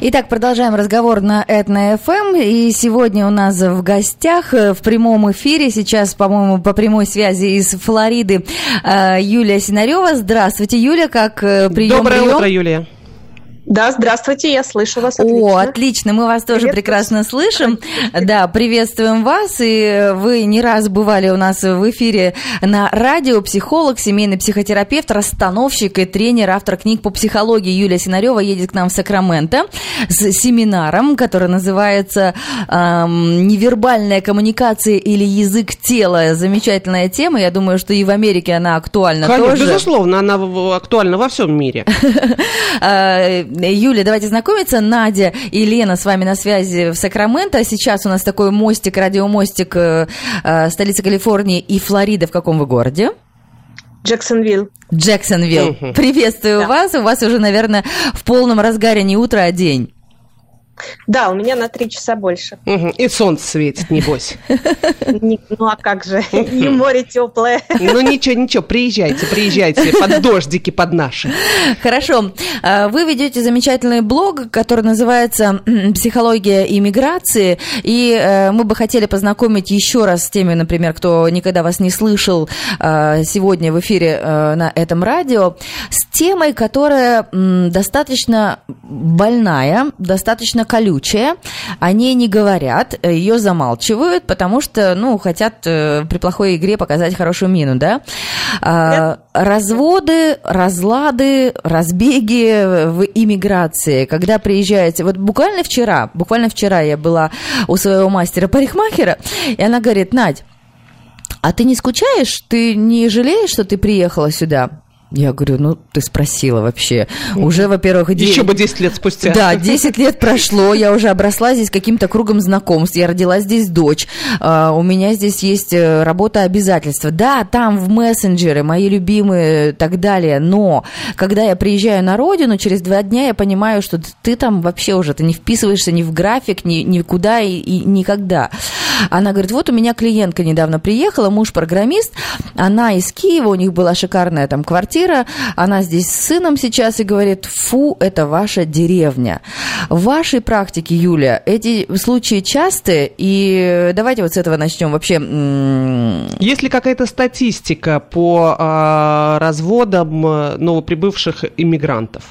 Итак, продолжаем разговор на Этно-ФМ. И сегодня у нас в гостях э, в прямом эфире, сейчас, по-моему, по прямой связи из Флориды, э, Юлия Синарева. Здравствуйте, Юля, как э, прием? Доброе прием? утро, Юлия. Да, здравствуйте, я слышу вас. Отлично. О, отлично, мы вас тоже прекрасно слышим. Да, приветствуем вас. И вы не раз бывали у нас в эфире на радио. Психолог, семейный психотерапевт, расстановщик и тренер, автор книг по психологии Юлия Синарева едет к нам в Сакраменто с семинаром, который называется эм, «Невербальная коммуникация или язык тела». Замечательная тема. Я думаю, что и в Америке она актуальна Конечно, тоже. безусловно, она актуальна во всем мире. А, Юля, давайте знакомиться. Надя и Лена с вами на связи в Сакраменто. Сейчас у нас такой мостик, радиомостик э, э, столицы Калифорнии и Флорида. В каком вы городе? Джексонвилл. Джексонвилл. Приветствую Да. вас. У вас уже, наверное, в полном разгаре не утро, а день. Да, у меня на три часа больше. Мгм. И солнце светит, небось. Не- Ну а как же? И море теплое. Ну ничего, ничего, приезжайте, приезжайте под дождики, под наши. Хорошо. А, Вы ведете замечательный блог, который называется «Психология иммиграции». И э, мы бы хотели познакомить еще раз с теми, например, кто никогда вас не слышал э, сегодня в эфире э, на этом радио, с темой, которая достаточно больная, достаточно колючая. О ней не говорят, ее замалчивают, потому что, ну, хотят э, при плохой игре показать хорошую мину, да? А, разводы, разлады, разбеги в иммиграции, когда приезжаете, вот буквально вчера, буквально вчера я была у своего мастера-парикмахера, и она говорит, Надь, а ты не скучаешь? Ты не жалеешь, что ты приехала сюда? Я говорю, ну, ты спросила вообще. Уже, во-первых, Еще бы 10 лет спустя. да, 10 лет прошло, я уже обросла здесь каким-то кругом знакомств, я родила здесь дочь, а, у меня здесь есть э, работа обязательства. Да, там в мессенджеры, мои любимые и так далее, но когда я приезжаю на родину, через два дня я понимаю, что ты там вообще уже, ты не вписываешься ни в график, ни, никуда и, и никогда. Она говорит, вот у меня клиентка недавно приехала, муж программист, она из Киева, у них была шикарная там квартира, она здесь с сыном сейчас и говорит, фу, это ваша деревня. В вашей практике, Юля, эти случаи частые, и давайте вот с этого начнем. Вообще, Есть ли какая-то статистика по а, разводам а, новоприбывших иммигрантов?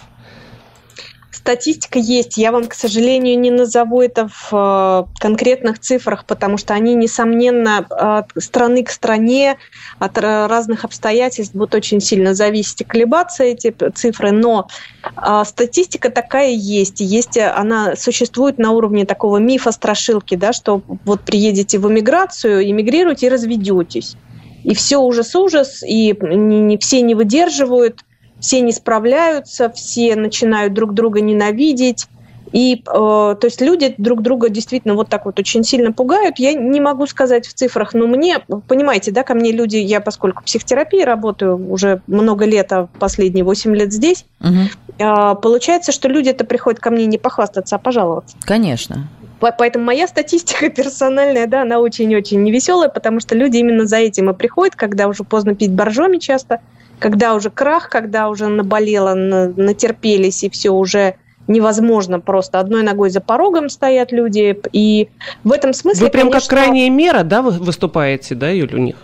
Статистика есть. Я вам, к сожалению, не назову это в э, конкретных цифрах, потому что они, несомненно, от страны к стране, от ра- разных обстоятельств будут очень сильно зависеть и колебаться эти цифры. Но а, статистика такая есть. Есть э, она существует на уровне такого мифа страшилки, да, что вот приедете в эмиграцию, эмигрируете и разведетесь. И все ужас-ужас, и не, не- все не выдерживают, все не справляются, все начинают друг друга ненавидеть. И, э, то есть люди друг друга действительно вот так вот очень сильно пугают. Я не могу сказать в цифрах, но мне, понимаете, да, ко мне люди, я поскольку в психотерапии работаю уже много лет, а последние 8 лет здесь, мгм, э, получается, что люди это приходят ко мне не похвастаться, а пожаловаться. конечно. По- Поэтому моя статистика персональная, да, она очень-очень невеселая, потому что люди именно за этим и приходят, когда уже поздно пить боржоми часто, когда уже крах, когда уже наболело, на- натерпелись, и все уже невозможно просто. Одной ногой за порогом стоят люди, и в этом смысле, Вы прям как конечно, крайняя мера, да, вы выступаете, да, Юль, у них?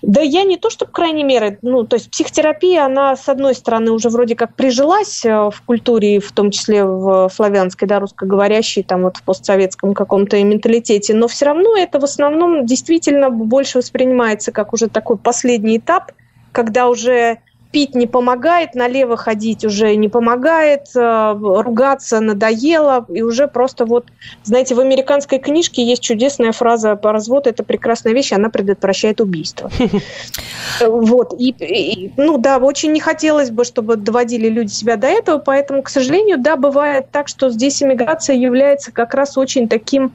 Да я не то, чтобы крайней меры, ну, то есть психотерапия, она, с одной стороны, уже вроде как прижилась э, в культуре, в том числе в славянской, да, русскоговорящей, там вот в постсоветском каком-то менталитете, но все равно это в основном действительно больше воспринимается как уже такой последний этап, когда уже пить не помогает, налево ходить уже не помогает, э, ругаться надоело, и уже просто вот, знаете, в американской книжке есть чудесная фраза по разводу, это прекрасная вещь, она предотвращает убийство. Вот, и, и, ну да, очень не хотелось бы, чтобы доводили люди себя до этого, поэтому, к сожалению, да, бывает так, что здесь иммиграция является как раз очень таким,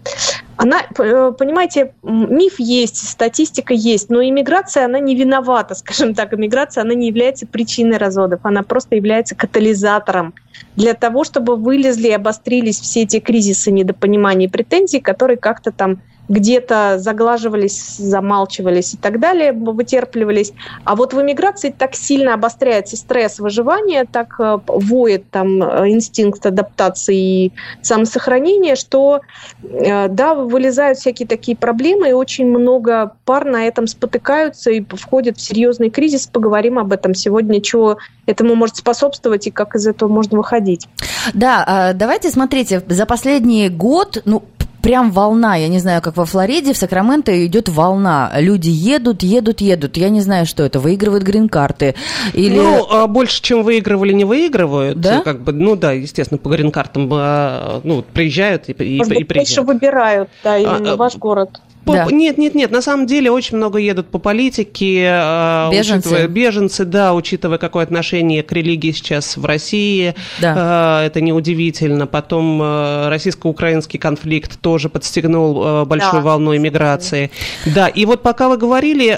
она, э, понимаете, миф есть, статистика есть, но иммиграция, она не виновата, скажем так, иммиграция, она не является причиной разводов, она просто является катализатором для того, чтобы вылезли и обострились все эти кризисы недопонимания и претензий, которые как-то там где-то заглаживались, замалчивались и так далее, вытерпливались. А вот в эмиграции так сильно обостряется стресс выживания, так э, воет там э, инстинкт адаптации и самосохранения, что э, да, вылезают всякие такие проблемы, и очень много пар на этом спотыкаются и входят в серьезный кризис. Поговорим об этом сегодня, чего этому может способствовать и как из этого можно выходить. Да, а, давайте смотрите, за последний год, ну, прям волна. Я не знаю, как во Флориде, в Сакраменто идет волна. Люди едут, едут, едут. Я не знаю, что это. Выигрывают грин-карты. Или... Ну, а больше, чем выигрывали, не выигрывают. Да? Как бы, ну да, естественно, по грин-картам а, ну, приезжают и, и, Может и, и приезжают. Больше выбирают, да, именно а, ваш город. По, да. Нет, нет, нет. На самом деле очень много едут по политике, а, беженцы, учитывая, беженцы, да, учитывая какое отношение к религии сейчас в России, да. это неудивительно. Потом э, российско-украинский конфликт тоже подстегнул э, большой да. волной миграции. Да, и вот пока вы говорили,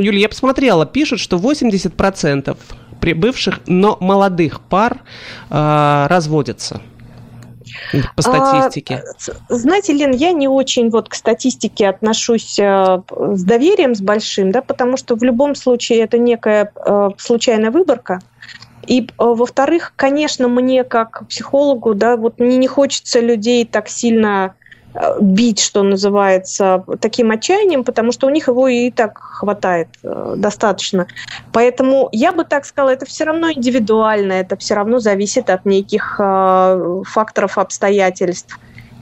Юлия, я посмотрела, пишут, что 80% прибывших, но молодых пар э, разводятся. По статистике. А, знаете, Лен, я не очень вот к статистике отношусь э, с доверием, с большим, да, потому что в любом случае это некая э, случайная выборка. И, э, во-вторых, конечно, мне как психологу, да, вот мне не хочется людей так сильно бить, что называется, таким отчаянием, потому что у них его и так хватает э, достаточно. Поэтому я бы так сказала, это все равно индивидуально, это все равно зависит от неких э, факторов, обстоятельств.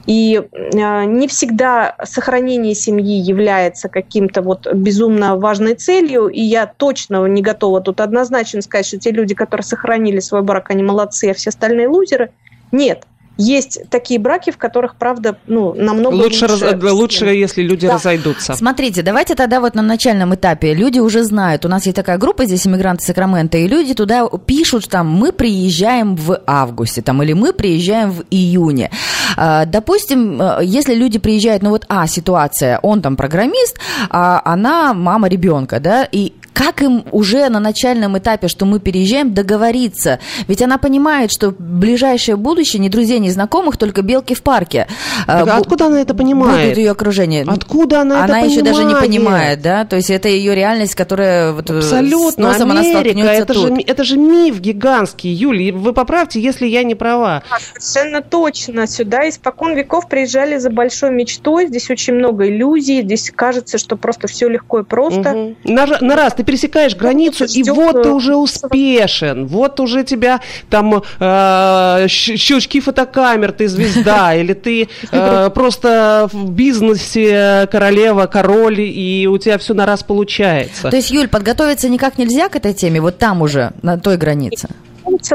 И не всегда сохранение семьи является каким-то вот безумно важной целью, и я точно не готова тут однозначно сказать, что те люди, которые сохранили свой брак, они молодцы, а все остальные лузеры. Нет, есть такие браки, в которых, правда, ну, намного лучше. Лучше, раз, лучше если люди да. разойдутся. Смотрите, давайте тогда вот на начальном этапе. Люди уже знают, у нас есть такая группа здесь, иммигранты Сакрамента, и люди туда пишут, там, мы приезжаем в августе, там, или мы приезжаем в июне. А, допустим, э, если люди приезжают, ну вот, а, ситуация, он там программист, а она мама ребенка, да, и как им уже на начальном этапе, что мы переезжаем, договориться? Ведь она понимает, что ближайшее будущее не друзей, не знакомых, только белки в парке. Так, а откуда она это понимает? Будет ее окружение. Откуда она, она это еще понимает? даже не понимает, да? То есть это ее реальность, которая вот э, Абсолютно. с носом Америка, она это тут. Же, это же миф гигантский. Юль, вы поправьте, если я не права. Совершенно точно. Сюда испокон веков приезжали за большой мечтой. Здесь очень много иллюзий. Здесь кажется, что просто все легко и просто. Угу. На, на раз ты пересекаешь границу, и вот ты уже успешен, вот уже тебя там э, щелчки фотокамер, ты звезда, или ты э, просто в бизнесе королева, король, и у тебя все на раз получается. То есть, Юль, подготовиться никак нельзя к этой теме, вот там уже, на той границе?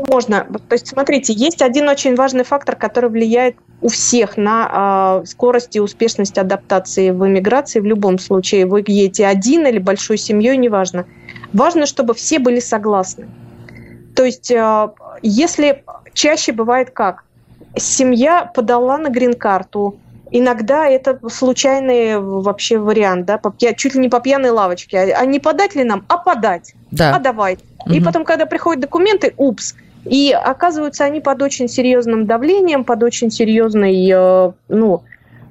Можно. То есть, смотрите, есть один очень важный фактор, который влияет у всех на э, скорость и успешность адаптации в эмиграции в любом случае. Вы едете один или большой семьей, неважно. Важно, чтобы все были согласны. То есть, э, если чаще бывает как? Семья подала на грин-карту, иногда это случайный вообще вариант, да, по, чуть ли не по пьяной лавочке. А, не подать ли нам, а подать. Да. А давай. Угу. И потом, когда приходят документы, упс, и оказываются они под очень серьезным давлением, под очень серьезной, э, ну,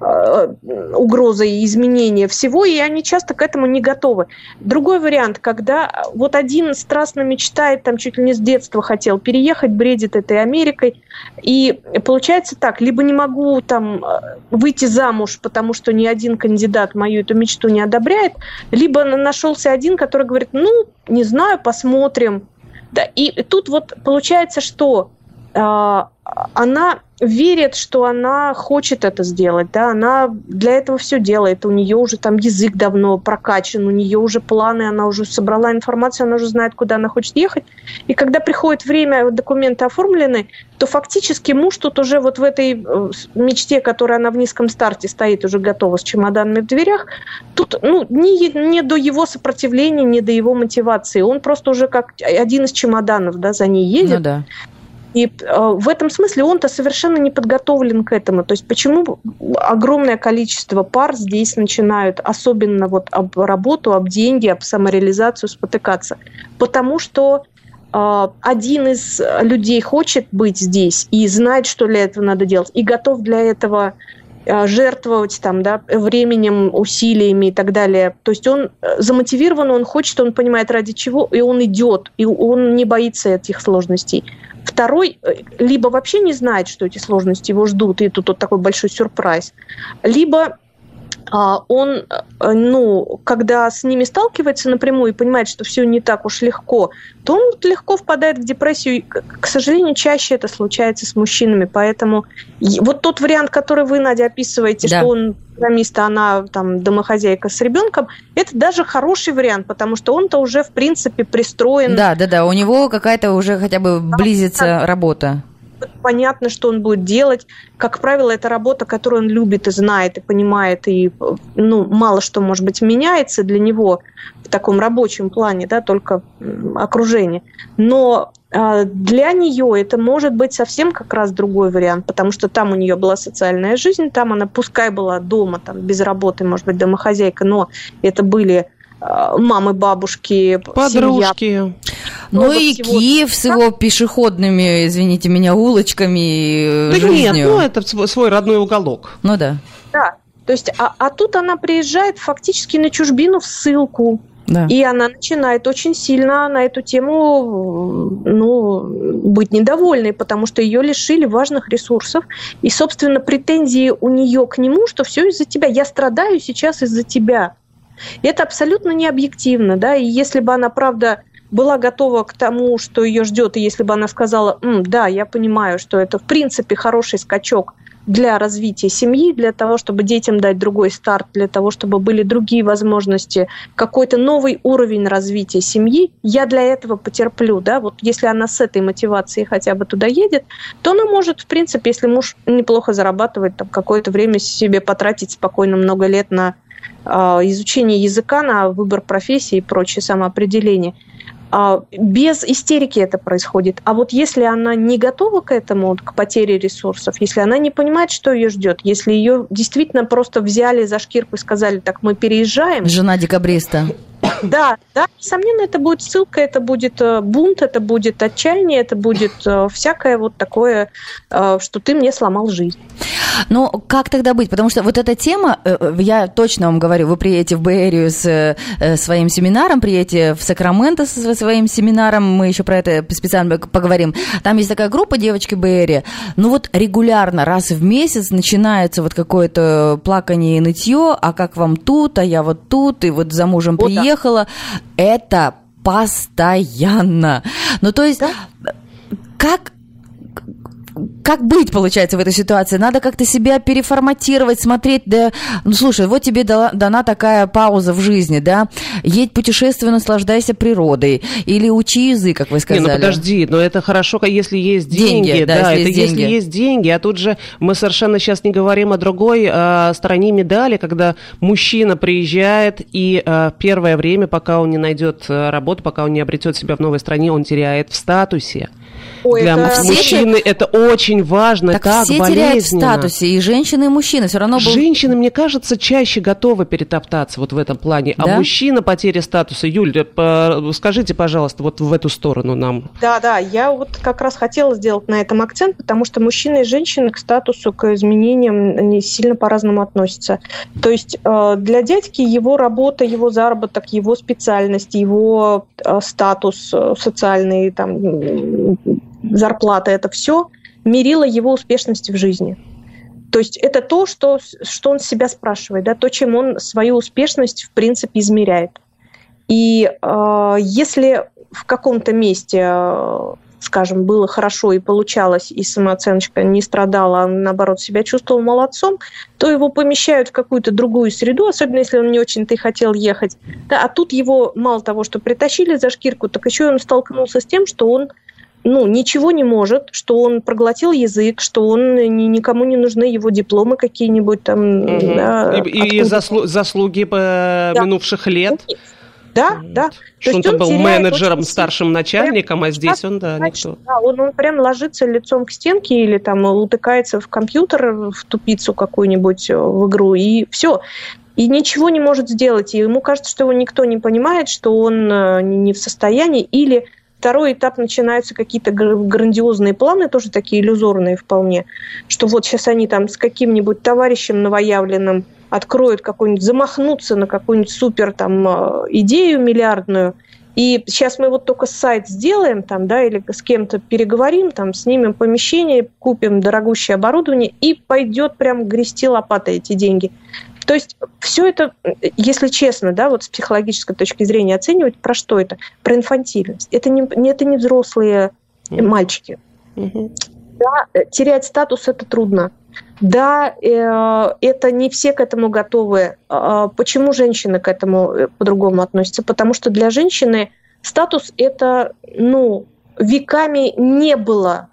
угрозой изменения всего, и они часто к этому не готовы. Другой вариант, когда вот один страстно мечтает, там чуть ли не с детства хотел переехать, бредит этой Америкой, и получается так, либо не могу там э, выйти замуж, потому что ни один кандидат мою эту мечту не одобряет, либо нашелся один, который говорит, ну, не знаю, посмотрим, да, и тут вот получается, что э, она верит, что она хочет это сделать, да, она для этого все делает, у нее уже там язык давно прокачан, у нее уже планы, она уже собрала информацию, она уже знает, куда она хочет ехать, и когда приходит время, документы оформлены, то фактически муж тут уже вот в этой э, мечте, которая она в низком старте стоит, уже готова с чемоданами в дверях, тут ну, не, не до его сопротивления, не до его мотивации, он просто уже как один из чемоданов, да, за ней едет, ну, да. И э, в этом смысле он-то совершенно не подготовлен к этому. То есть почему огромное количество пар здесь начинают, особенно вот об работу, об деньги, об самореализацию спотыкаться? Потому что э, один из людей хочет быть здесь и знает, что для этого надо делать, и готов для этого э, жертвовать там, да, временем, усилиями и так далее. То есть он замотивирован, он хочет, он понимает ради чего, и он идет, и он не боится этих сложностей. Второй либо вообще не знает, что эти сложности его ждут, и тут вот такой большой сюрприз, либо он, э, ну, когда с ними сталкивается напрямую и понимает, что все не так уж легко, то он легко впадает в депрессию. К сожалению, чаще это случается с мужчинами. Поэтому вот тот вариант, который вы, Надя, описываете, да. что он программист, а она там домохозяйка с ребенком, это даже хороший вариант, потому что он-то уже, в принципе, пристроен. Да, да, да, у него какая-то уже хотя бы близится да, работа понятно, что он будет делать. Как правило, это работа, которую он любит и знает, и понимает, и ну, мало что, может быть, меняется для него в таком рабочем плане, да, только окружение. Но а, для нее это может быть совсем как раз другой вариант, потому что там у нее была социальная жизнь, там она пускай была дома, там без работы, может быть, домохозяйка, но это были а, мамы, бабушки, подружки. Семья. Ну и всего... Киев с его пешеходными, извините меня, улочками. Да жизнью. нет, ну это свой родной уголок. Ну да. Да. То есть, а, а тут она приезжает фактически на чужбину в ссылку. Да. И она начинает очень сильно на эту тему ну, быть недовольной, потому что ее лишили важных ресурсов. И, собственно, претензии у нее к нему, что все из-за тебя. Я страдаю сейчас из-за тебя. И это абсолютно не объективно. Да? И если бы она, правда, была готова к тому, что ее ждет, и если бы она сказала, да, я понимаю, что это в принципе хороший скачок для развития семьи, для того, чтобы детям дать другой старт, для того, чтобы были другие возможности, какой-то новый уровень развития семьи, я для этого потерплю, да, вот если она с этой мотивацией хотя бы туда едет, то она может, в принципе, если муж неплохо зарабатывает, там какое-то время себе потратить спокойно много лет на э, изучение языка, на выбор профессии и прочее самоопределение – а, без истерики это происходит. А вот если она не готова к этому, к потере ресурсов, если она не понимает, что ее ждет, если ее действительно просто взяли за шкирку и сказали, так мы переезжаем. Жена декабриста. Да, да, несомненно, это будет ссылка, это будет э, бунт, это будет отчаяние, это будет э, всякое вот такое, э, что ты мне сломал жизнь. Ну, как тогда быть? Потому что вот эта тема, я точно вам говорю, вы приедете в Bay Area с своим семинаром, приедете в Сакраменто со своим семинаром, мы еще про это специально поговорим. Там есть такая группа девочки Bay Area, ну вот регулярно, раз в месяц начинается вот какое-то плакание и нытье, а как вам тут, а я вот тут, и вот за мужем приехал, уехала, это постоянно. Ну, то есть, да? как как быть, получается, в этой ситуации? Надо как-то себя переформатировать, смотреть, да, ну, слушай, вот тебе дала, дана такая пауза в жизни, да, едь путешествуй, наслаждайся природой, или учи язык, как вы сказали. Не, ну подожди, но это хорошо, если есть деньги, деньги да, да если это есть если деньги. есть деньги, а тут же мы совершенно сейчас не говорим о другой а, стороне медали, когда мужчина приезжает и а, первое время, пока он не найдет а, работу, пока он не обретет себя в новой стране, он теряет в статусе. Ой, Для это... мужчины все... это очень важно, так, так все болезненно. теряют в статусе, и женщины, и мужчины. Все равно был... Женщины, мне кажется, чаще готовы перетоптаться вот в этом плане. А да? А мужчина потеря статуса. Юль, скажите, пожалуйста, вот в эту сторону нам. Да, да, я вот как раз хотела сделать на этом акцент, потому что мужчины и женщины к статусу, к изменениям не сильно по-разному относятся. То есть э, для дядьки его работа, его заработок, его специальность, его э, статус э, социальный, там, зарплата, это все мерило его успешность в жизни. То есть это то, что, что он себя спрашивает, да, то, чем он свою успешность, в принципе, измеряет. И э, если в каком-то месте, э, скажем, было хорошо и получалось, и самооценочка не страдала, а наоборот себя чувствовал молодцом, то его помещают в какую-то другую среду, особенно если он не очень-то и хотел ехать. Да, а тут его мало того, что притащили за шкирку, так еще он столкнулся с тем, что он ну, ничего не может, что он проглотил язык, что он ни, никому не нужны его дипломы какие-нибудь там. Угу. Да, и и заслу, заслуги по да. минувших лет. Да, да. Что он там был менеджером, старшим начальником, прям, а здесь он, да, никто. Да, он, он прям ложится лицом к стенке или там утыкается в компьютер, в тупицу какую-нибудь э, в игру, и все. И ничего не может сделать. И ему кажется, что его никто не понимает, что он э, не в состоянии, или второй этап начинаются какие-то грандиозные планы, тоже такие иллюзорные вполне, что вот сейчас они там с каким-нибудь товарищем новоявленным откроют какой-нибудь, замахнуться на какую-нибудь супер там э, идею миллиардную, и сейчас мы вот только сайт сделаем там, да, или с кем-то переговорим, там, снимем помещение, купим дорогущее оборудование, и пойдет прям грести лопатой эти деньги. То есть все это, если честно, да, вот с психологической точки зрения оценивать, про что это? Про инфантильность. Это не, это не взрослые мальчики. Mm-hmm. Да, терять статус это трудно. Да, э, это не все к этому готовы. А почему женщины к этому э, по-другому относятся? Потому что для женщины статус это, ну, веками не было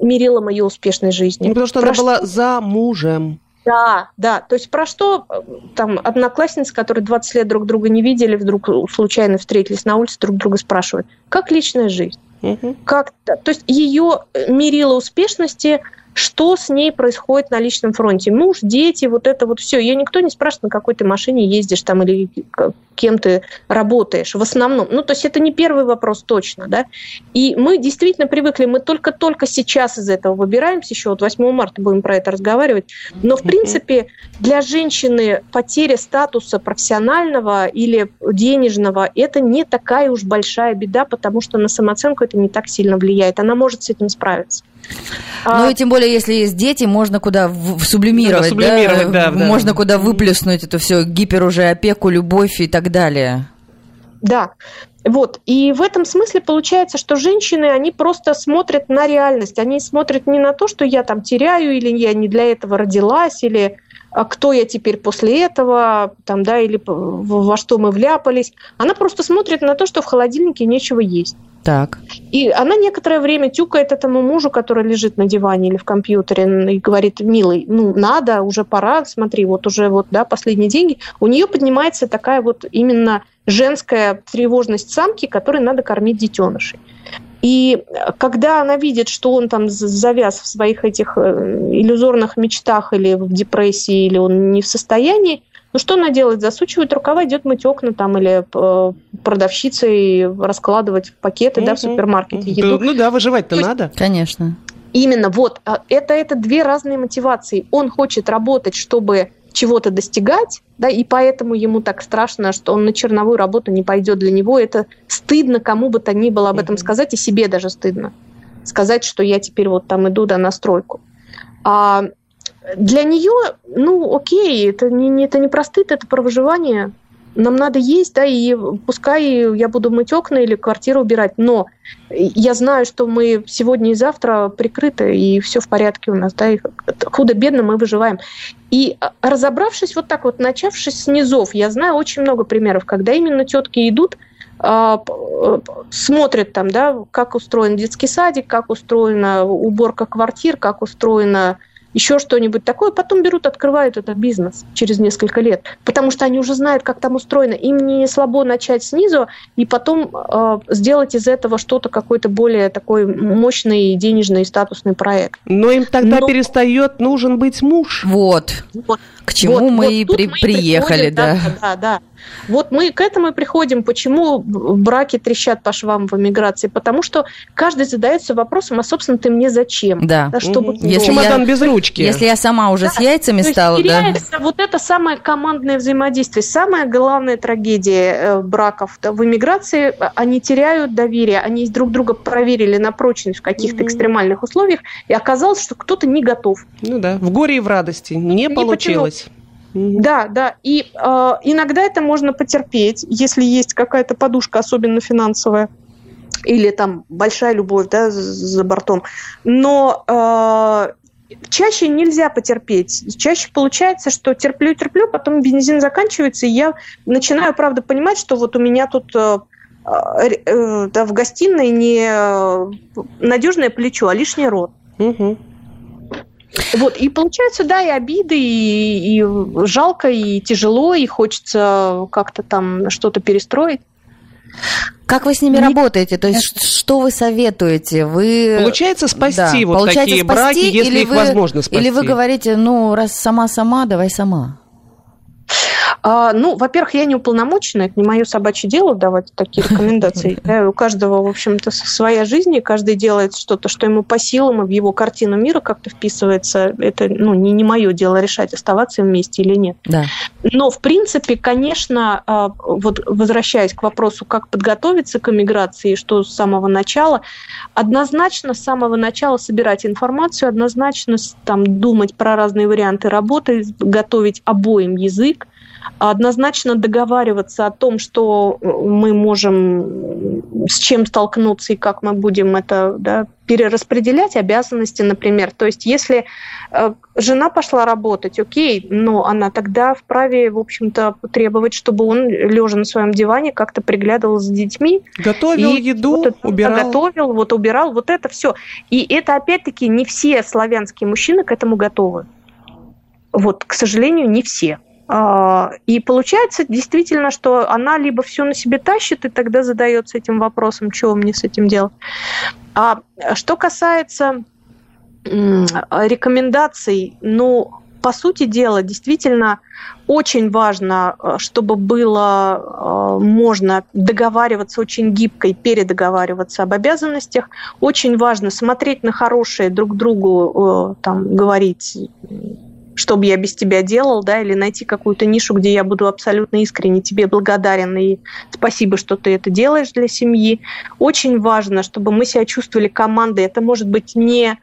мерилом ее успешной жизни. Ну, потому что Про она что... была за мужем. Да, да. То есть про что там одноклассницы, которые 20 лет друг друга не видели, вдруг случайно встретились на улице, друг друга спрашивают, как личная жизнь? Угу. Как, то есть ее мерило успешности что с ней происходит на личном фронте. Муж, дети, вот это вот все. Ее никто не спрашивает, на какой ты машине ездишь там или кем ты работаешь в основном. Ну, то есть это не первый вопрос точно, да. И мы действительно привыкли, мы только-только сейчас из этого выбираемся, еще вот 8 марта будем про это разговаривать. Но, в принципе, для женщины потеря статуса профессионального или денежного – это не такая уж большая беда, потому что на самооценку это не так сильно влияет. Она может с этим справиться. Ну и тем более, если есть дети, можно куда в, сублимировать, да, сублимировать да? Да, можно да. куда выплеснуть это все гипер уже опеку, любовь и так далее. Да, вот. И в этом смысле получается, что женщины, они просто смотрят на реальность. Они смотрят не на то, что я там теряю, или я не для этого родилась, или а кто я теперь после этого, там, да, или во что мы вляпались. Она просто смотрит на то, что в холодильнике нечего есть. Так. И она некоторое время тюкает этому мужу, который лежит на диване или в компьютере, и говорит, милый, ну, надо, уже пора, смотри, вот уже вот, да, последние деньги. У нее поднимается такая вот именно женская тревожность самки, которой надо кормить детенышей. И когда она видит, что он там завяз в своих этих э, иллюзорных мечтах или в депрессии, или он не в состоянии, ну что она делает? Засучивает рукава, идет мыть окна там или э, продавщицей раскладывать пакеты mm-hmm. да, в супермаркете. Еду. Ну да, выживать-то есть, надо. Конечно. Именно, вот. А это, это две разные мотивации. Он хочет работать, чтобы чего-то достигать, да, и поэтому ему так страшно, что он на черновую работу не пойдет. Для него это стыдно кому бы то ни было об этом сказать, и себе даже стыдно сказать, что я теперь вот там иду да, на стройку. А для нее, ну, окей, это не, это не про стыд, это про выживание нам надо есть, да, и пускай я буду мыть окна или квартиру убирать, но я знаю, что мы сегодня и завтра прикрыты, и все в порядке у нас, да, и худо-бедно мы выживаем. И а, разобравшись вот так вот, начавшись с низов, я знаю очень много примеров, когда именно тетки идут, а, смотрят там, да, как устроен детский садик, как устроена уборка квартир, как устроена еще что-нибудь такое, потом берут, открывают этот бизнес через несколько лет, потому что они уже знают, как там устроено. Им не слабо начать снизу и потом э, сделать из этого что-то какой-то более такой мощный денежный статусный проект. Но им тогда Но... перестает нужен быть муж. Вот. вот. К чему вот, мы вот и при, мы приехали, да. Да, да, да. Вот мы к этому и приходим, почему браки трещат по швам в эмиграции, потому что каждый задается вопросом, а, собственно, ты мне зачем? Да. да чтобы если чемодан я, без ручки. Если я сама уже да, с яйцами стала, да. вот это самое командное взаимодействие. Самая главная трагедия э, браков в эмиграции, они теряют доверие, они друг друга проверили на прочность в каких-то mm-hmm. экстремальных условиях, и оказалось, что кто-то не готов. Ну да, в горе и в радости не, не получилось. Да, да. И э, иногда это можно потерпеть, если есть какая-то подушка, особенно финансовая, или там большая любовь да, за бортом. Но э, чаще нельзя потерпеть. Чаще получается, что терплю-терплю, потом бензин заканчивается, и я начинаю, правда, понимать, что вот у меня тут э, э, да, в гостиной не надежное плечо, а лишний рот. Угу. Вот, и получается, да, и обиды, и, и жалко, и тяжело, и хочется как-то там что-то перестроить. Как вы с ними Не... работаете? То есть что вы советуете? Вы получается спасти да. вот получается такие спасти, браки, если их вы, возможно спасти? Или вы говорите, ну раз сама сама, давай сама. А, ну, во-первых, я не уполномочена, это не мое собачье дело давать такие рекомендации. Да, у каждого, в общем-то, своя жизнь, и каждый делает что-то, что ему по силам, и в его картину мира как-то вписывается. Это ну, не, не мое дело решать, оставаться вместе или нет. Да. Но, в принципе, конечно, а, вот возвращаясь к вопросу, как подготовиться к эмиграции, что с самого начала, однозначно с самого начала собирать информацию, однозначно там думать про разные варианты работы, готовить обоим язык, однозначно договариваться о том, что мы можем с чем столкнуться и как мы будем это да, перераспределять обязанности, например. То есть если э, жена пошла работать, окей, но она тогда вправе, в общем-то, требовать, чтобы он, лежа на своем диване, как-то приглядывал за детьми. Готовил еду, вот это, убирал. Готовил, вот убирал, вот это все. И это, опять-таки, не все славянские мужчины к этому готовы. Вот, к сожалению, не все. А, и получается действительно, что она либо все на себе тащит, и тогда задается этим вопросом, что мне с этим делать. А что касается рекомендаций, ну, по сути дела, действительно очень важно, чтобы было можно договариваться очень гибко и передоговариваться об обязанностях. Очень важно смотреть на хорошее друг другу, там, говорить что бы я без тебя делал, да, или найти какую-то нишу, где я буду абсолютно искренне тебе благодарен и спасибо, что ты это делаешь для семьи. Очень важно, чтобы мы себя чувствовали командой. Это может быть не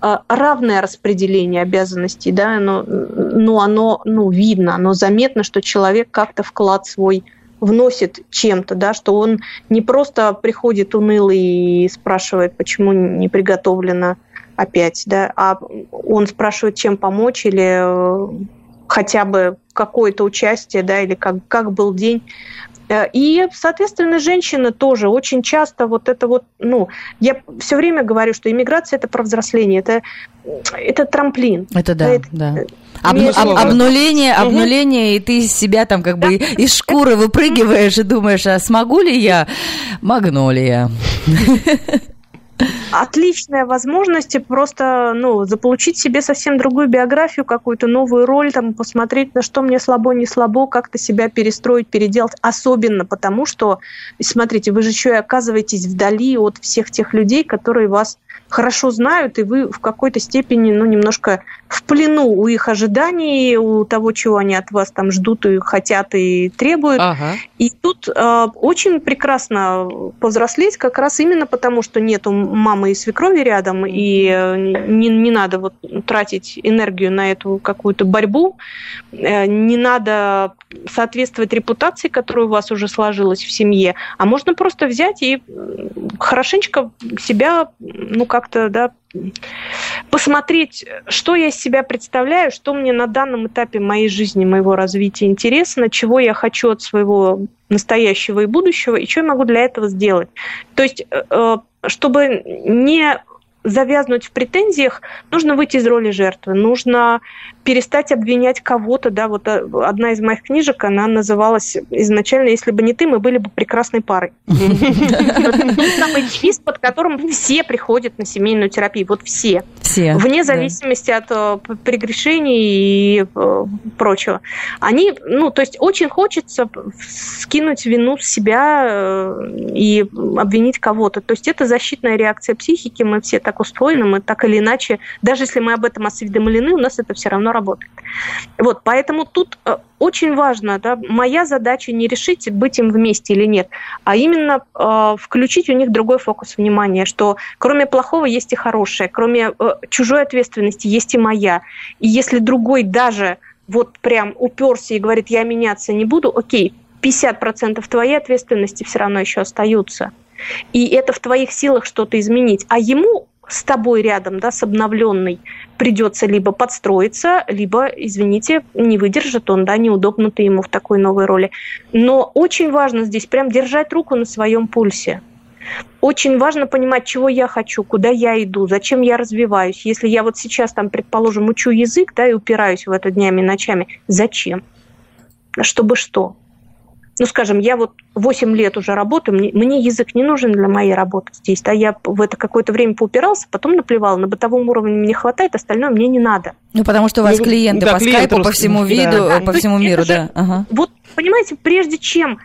а, равное распределение обязанностей, да, но, но оно ну, видно, оно заметно, что человек как-то вклад свой вносит чем-то, да, что он не просто приходит унылый и спрашивает, почему не приготовлено опять, да, а он спрашивает, чем помочь или э, хотя бы какое-то участие, да, или как, как был день. Э, и, соответственно, женщины тоже очень часто вот это вот, ну, я все время говорю, что иммиграция – это про взросление, это, это трамплин. Это да, это, да. Об, об, обнуление, обнуление, и ты из себя там как бы из шкуры выпрыгиваешь и думаешь, а смогу ли я? Магнолия. Отличная возможность просто ну, заполучить себе совсем другую биографию, какую-то новую роль, там, посмотреть, на что мне слабо, не слабо, как-то себя перестроить, переделать. Особенно потому, что, смотрите, вы же еще и оказываетесь вдали от всех тех людей, которые вас хорошо знают, и вы в какой-то степени, ну, немножко в плену у их ожиданий, у того, чего они от вас там ждут и хотят и требуют. Ага. И тут э, очень прекрасно повзрослеть как раз именно потому, что нету мамы и свекрови рядом, и э, не, не надо вот тратить энергию на эту какую-то борьбу, э, не надо соответствовать репутации, которая у вас уже сложилась в семье, а можно просто взять и хорошенечко себя, ну, как-то, да, посмотреть, что я из себя представляю, что мне на данном этапе моей жизни, моего развития интересно, чего я хочу от своего настоящего и будущего, и что я могу для этого сделать. То есть, э, э, чтобы не завязнуть в претензиях, нужно выйти из роли жертвы, нужно перестать обвинять кого-то, да, вот э, одна из моих книжек, она называлась изначально «Если бы не ты, мы были бы прекрасной парой». Самый девиз, под которым все приходят на семейную терапию, вот все. Все. Вне зависимости от э, прегрешений и э, прочего. Они, ну, то есть очень хочется скинуть вину с себя и обвинить кого-то. То есть это защитная реакция психики, мы все так устроены, мы так или иначе, даже если мы об этом осведомлены, у нас это все равно работает. Вот, поэтому тут э, очень важно, да, моя задача не решить, быть им вместе или нет, а именно э, включить у них другой фокус внимания, что кроме плохого есть и хорошее, кроме э, чужой ответственности есть и моя. И если другой даже вот прям уперся и говорит, я меняться не буду, окей, 50% твоей ответственности все равно еще остаются. И это в твоих силах что-то изменить. А ему с тобой рядом, да, с обновленной, придется либо подстроиться, либо, извините, не выдержит он, да, неудобно ты ему в такой новой роли. Но очень важно здесь прям держать руку на своем пульсе. Очень важно понимать, чего я хочу, куда я иду, зачем я развиваюсь. Если я вот сейчас там, предположим, учу язык, да, и упираюсь в это днями и ночами, зачем? Чтобы что? Ну, скажем, я вот 8 лет уже работаю, мне, мне язык не нужен для моей работы здесь, да, я в это какое-то время поупирался, потом наплевал, на бытовом уровне мне хватает, остальное мне не надо. Ну, потому что у вас клиенты да, по скайпу, по всему виду, да. по всему миру, да. Ага. Вот, понимаете, прежде чем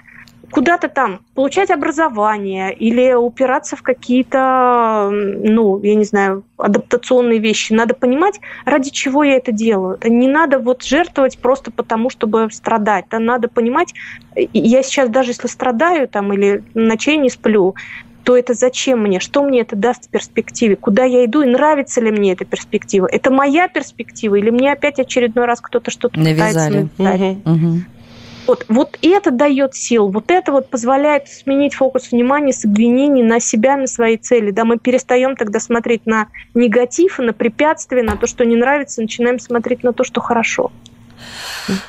куда-то там получать образование или упираться в какие-то, ну, я не знаю, адаптационные вещи. Надо понимать, ради чего я это делаю. Не надо вот жертвовать просто потому, чтобы страдать. Да, надо понимать, я сейчас даже если страдаю там или ночей не сплю, то это зачем мне, что мне это даст в перспективе, куда я иду и нравится ли мне эта перспектива. Это моя перспектива или мне опять очередной раз кто-то что-то Навязали. пытается Угу. Угу. Вот, вот это дает сил, вот это вот позволяет сменить фокус внимания с обвинений на себя, на свои цели. Да, мы перестаем тогда смотреть на негатив, на препятствия, на то, что не нравится, начинаем смотреть на то, что хорошо.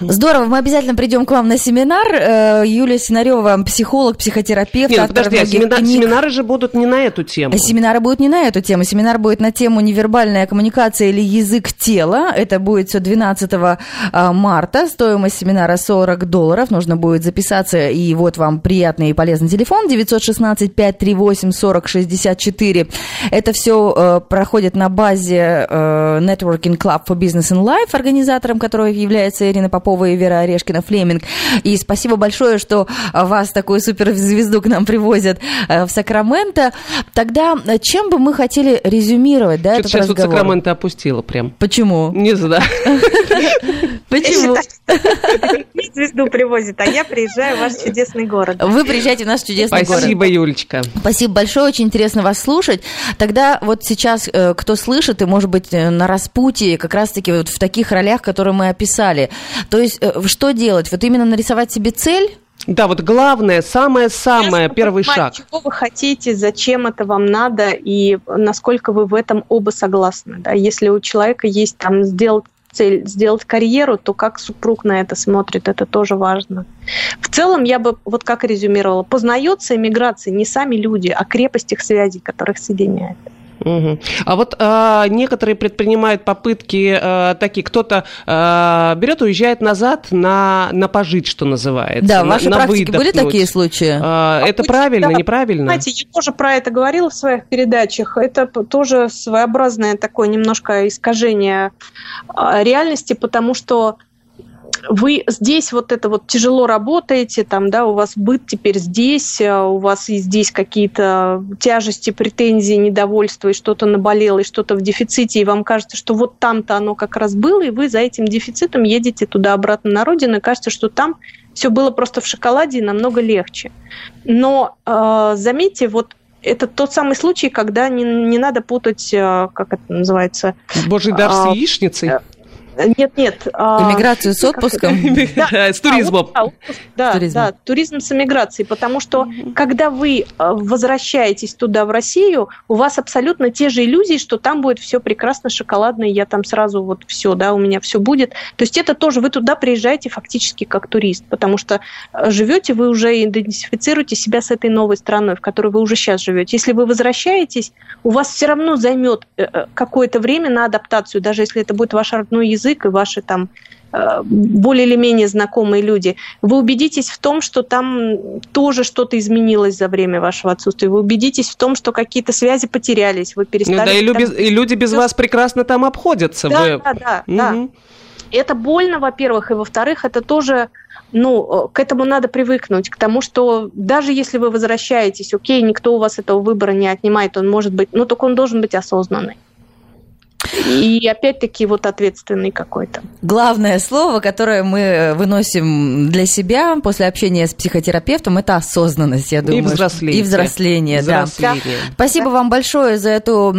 Здорово, мы обязательно придем к вам на семинар. Э, Юлия Синарева, психолог, психотерапевт. Нет, ну, подожди, а семинар, семинары же будут не на эту тему. Семинары будут не на эту тему. Семинар будет на тему невербальная коммуникация или язык тела. Это будет все 12 а, марта. Стоимость семинара 40 долларов. Нужно будет записаться. И вот вам приятный и полезный телефон 916 538 40 64. Это все э, проходит на базе э, Networking Club for Business and Life, организатором которого является является Ирина Попова и Вера Орешкина Флеминг. И спасибо большое, что вас, такую суперзвезду, к нам привозят э, в Сакраменто. Тогда э, чем бы мы хотели резюмировать, да, этот сейчас разговор? вот Сакраменто опустила прям. Почему? Не знаю. Почему? Звезду привозит, а я приезжаю в ваш чудесный город. Вы приезжаете в наш чудесный Спасибо, город. Спасибо, Юлечка. Спасибо большое, очень интересно вас слушать. Тогда вот сейчас, э, кто слышит и, может быть, на распутье, как раз-таки вот в таких ролях, которые мы описали. То есть э, что делать? Вот именно нарисовать себе цель? Да, вот главное, самое-самое, первый понимать, шаг. Чего вы хотите, зачем это вам надо и насколько вы в этом оба согласны. Да? Если у человека есть там сделать цель сделать карьеру, то как супруг на это смотрит, это тоже важно. В целом, я бы вот как резюмировала, познается иммиграция не сами люди, а крепость их связей, которых соединяет. Угу. А вот а, некоторые предпринимают попытки а, такие, кто-то а, берет, уезжает назад на, на пожить, что называется. Да, в вашей на практике выдохнуть. были такие случаи? А, это правильно, да, неправильно? Знаете, я тоже про это говорила в своих передачах. Это тоже своеобразное такое немножко искажение реальности, потому что вы здесь вот это вот тяжело работаете, там, да, у вас быт теперь здесь, а у вас и здесь какие-то тяжести, претензии, недовольство, и что-то наболело, и что-то в дефиците, и вам кажется, что вот там-то оно как раз было, и вы за этим дефицитом едете туда-обратно на родину, и кажется, что там все было просто в шоколаде и намного легче. Но э, заметьте, вот это тот самый случай, когда не, не надо путать, э, как это называется... Божий дар с а, яичницей? Нет, нет. Эмиграцию с отпуском? Да, с туризмом. Да, да, туризм с эмиграцией, потому что когда вы а, возвращаетесь туда, в Россию, у вас абсолютно те же иллюзии, что там будет все прекрасно, шоколадно, я там сразу вот все, да, у меня все будет. То есть это тоже, вы туда приезжаете фактически как турист, потому что а, живете вы уже, идентифицируете себя с этой новой страной, в которой вы уже сейчас живете. Если вы возвращаетесь, у вас все равно займет э, э, какое-то время на адаптацию, даже если это будет ваш родной язык, язык и ваши там э, более или менее знакомые люди, вы убедитесь в том, что там тоже что-то изменилось за время вашего отсутствия. Вы убедитесь в том, что какие-то связи потерялись, вы перестали... Ну, да, и, люби... и люди без вас прекрасно там обходятся. Да, вы... да, да, угу. да. Это больно, во-первых, и во-вторых, это тоже, ну, к этому надо привыкнуть, к тому, что даже если вы возвращаетесь, окей, никто у вас этого выбора не отнимает, он может быть, ну, только он должен быть осознанный. И опять-таки вот ответственный какой-то. Главное слово, которое мы выносим для себя после общения с психотерапевтом, это осознанность, я думаю. И взросление. И взросление, взросление. да. Спасибо да. вам большое за эту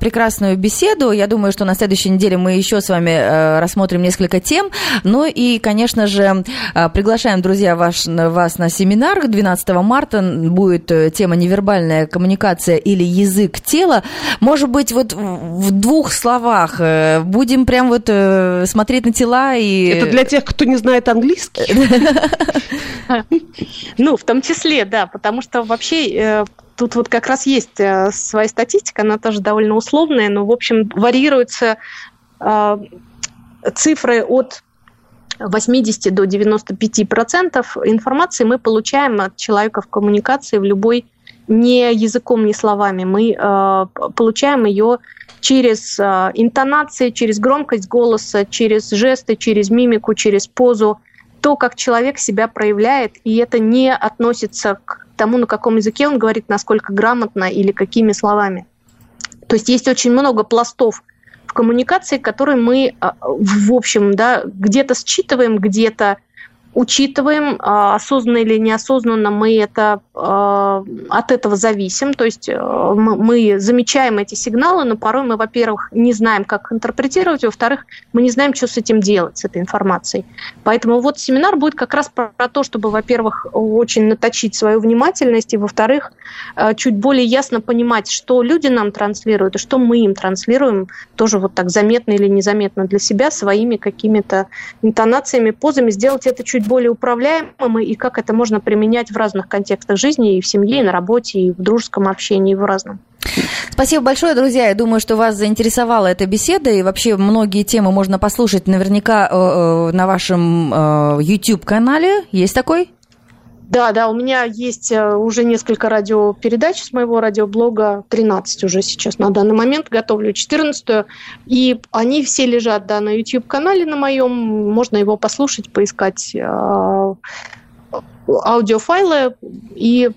прекрасную беседу. Я думаю, что на следующей неделе мы еще с вами э, рассмотрим несколько тем. Ну и, конечно же, э, приглашаем, друзья, ваш, вас на семинар 12 марта. Будет э, тема невербальная коммуникация или язык тела. Может быть, вот в двух словах словах. Э, будем прям вот э, смотреть на тела и... Это для тех, кто не знает английский? Ну, в том числе, да, потому что вообще э, тут вот как раз есть своя статистика, она тоже довольно условная, но, в общем, варьируются цифры от 80 до 95 процентов информации мы получаем от человека в коммуникации в любой не языком, не словами. Мы э, получаем ее через э, интонации, через громкость голоса, через жесты, через мимику, через позу, то, как человек себя проявляет, и это не относится к тому, на каком языке он говорит, насколько грамотно или какими словами. То есть есть очень много пластов в коммуникации, которые мы, э, в общем, да, где-то считываем, где-то учитываем, а, осознанно или неосознанно мы это, от этого зависим. То есть э, мы замечаем эти сигналы, но порой мы, во-первых, не знаем, как интерпретировать, во-вторых, мы не знаем, что с этим делать, с этой информацией. Поэтому вот семинар будет как раз про то, чтобы, во-первых, очень наточить свою внимательность, и, во-вторых, э, чуть более ясно понимать, что люди нам транслируют, и что мы им транслируем, тоже вот так заметно или незаметно для себя, своими какими-то интонациями, позами, сделать это чуть более управляемым, и как это можно применять в разных контекстах жизни, и в семье, и на работе, и в дружеском общении, и в разном. Спасибо большое, друзья. Я думаю, что вас заинтересовала эта беседа, и вообще многие темы можно послушать наверняка э, э, на вашем э, YouTube-канале. Есть такой? Да, да, у меня есть уже несколько радиопередач с моего радиоблога, 13 уже сейчас на данный момент, готовлю 14 и они все лежат, да, на YouTube-канале на моем, можно его послушать, поискать аудиофайлы, и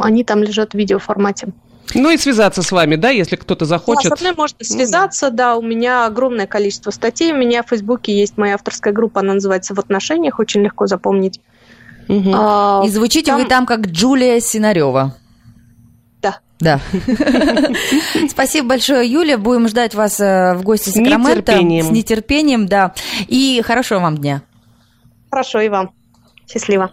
они там лежат в видеоформате. Ну и связаться с вами, да, если кто-то захочет. Да, со мной можно связаться, да, у меня огромное количество статей, у меня в Фейсбуке есть моя авторская группа, она называется «В отношениях», очень легко запомнить. Угу. А, И звучите там... вы там как Джулия Синарева. Да. Да. Спасибо большое, Юля. Будем ждать вас э, в гости с Сакраменто. С нетерпением, да. И хорошего вам дня. Хорошо, и вам. Счастливо.